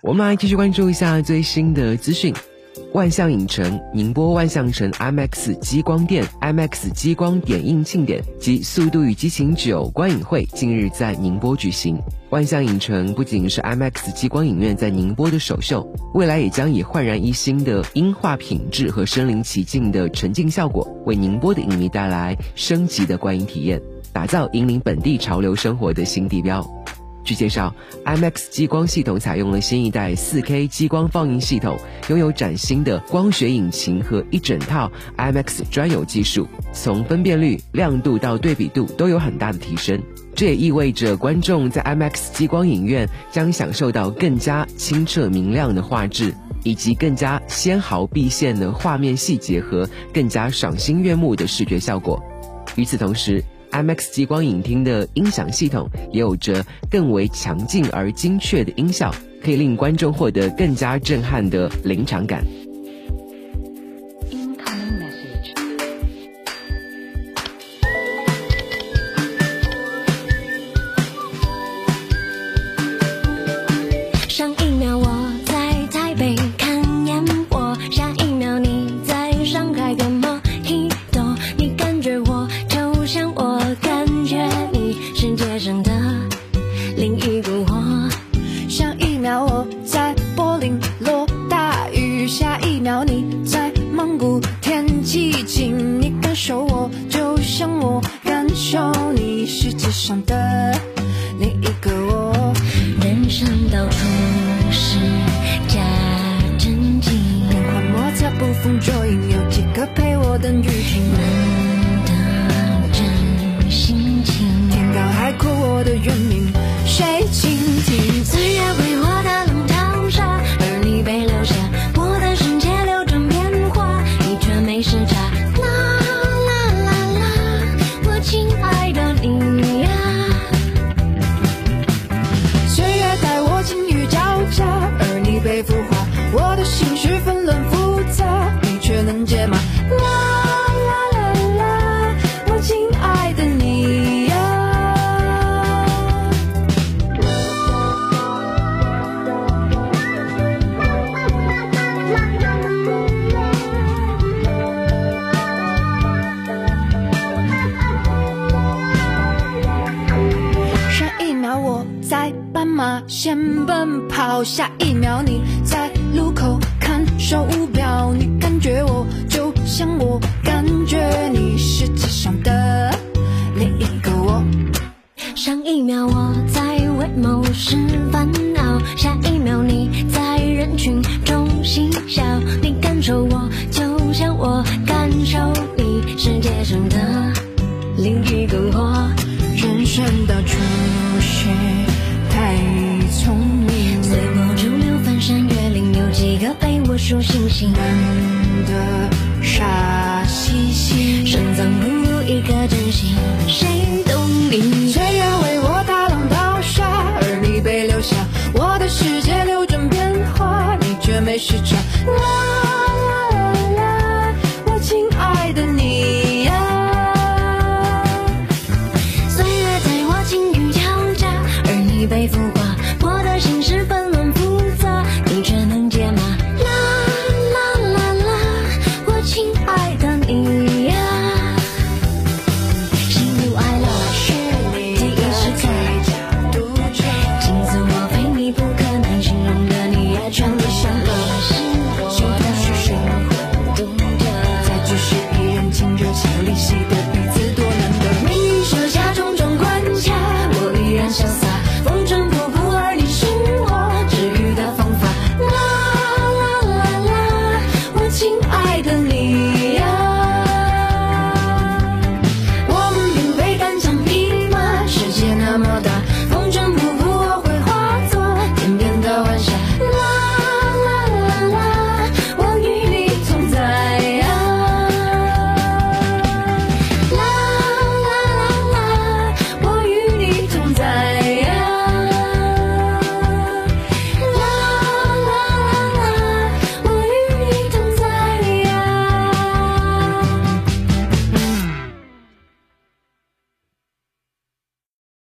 我们来继续关注一下最新的资讯。万象影城宁波万象城 IMAX 激光店 IMAX 激光点映庆典及《速度与激情九》观影会近日在宁波举行。万象影城不仅是 IMAX 激光影院在宁波的首秀，未来也将以焕然一新的音画品质和身临其境的沉浸效果，为宁波的影迷带来升级的观影体验，打造引领本地潮流生活的新地标。据介绍，IMAX 激光系统采用了新一代 4K 激光放映系统，拥有崭新的光学引擎和一整套 IMAX 专有技术，从分辨率、亮度到对比度都有很大的提升。这也意味着观众在 IMAX 激光影院将享受到更加清澈明亮的画质，以及更加纤毫毕现的画面细节和更加赏心悦目的视觉效果。与此同时 MX 激光影厅的音响系统也有着更为强劲而精确的音效，可以令观众获得更加震撼的临场感。像我人的另一个我。上一秒我在柏林落大雨，下一秒你在蒙古天气晴。你感受我，就像我感受你，世界上的另一个我。人生到处是假正经，变幻莫测，捕风捉影，有几个陪我等雨停？我的原名谁倾听岁月为我的浪淘沙而你被留下我的世界流转变化你却没时差啦啦啦啦我亲爱的你呀。岁月待我晴雨交加而你被孵化我的心事纷乱复杂你却能解码马先奔跑，下一秒你在路口看手表，你感觉我就像我感觉你，世界上的另一个我。上一秒我在为某事烦恼，下一秒你在人群中嬉笑，你感受我就像我感受数星星难得傻兮兮。深藏不露一颗真心谁懂你岁月为我大浪淘沙而你被留下我的世界流转变化你却没时差啦啦啦我亲爱的你呀岁月在我晴雨交加而你被孵爱的你。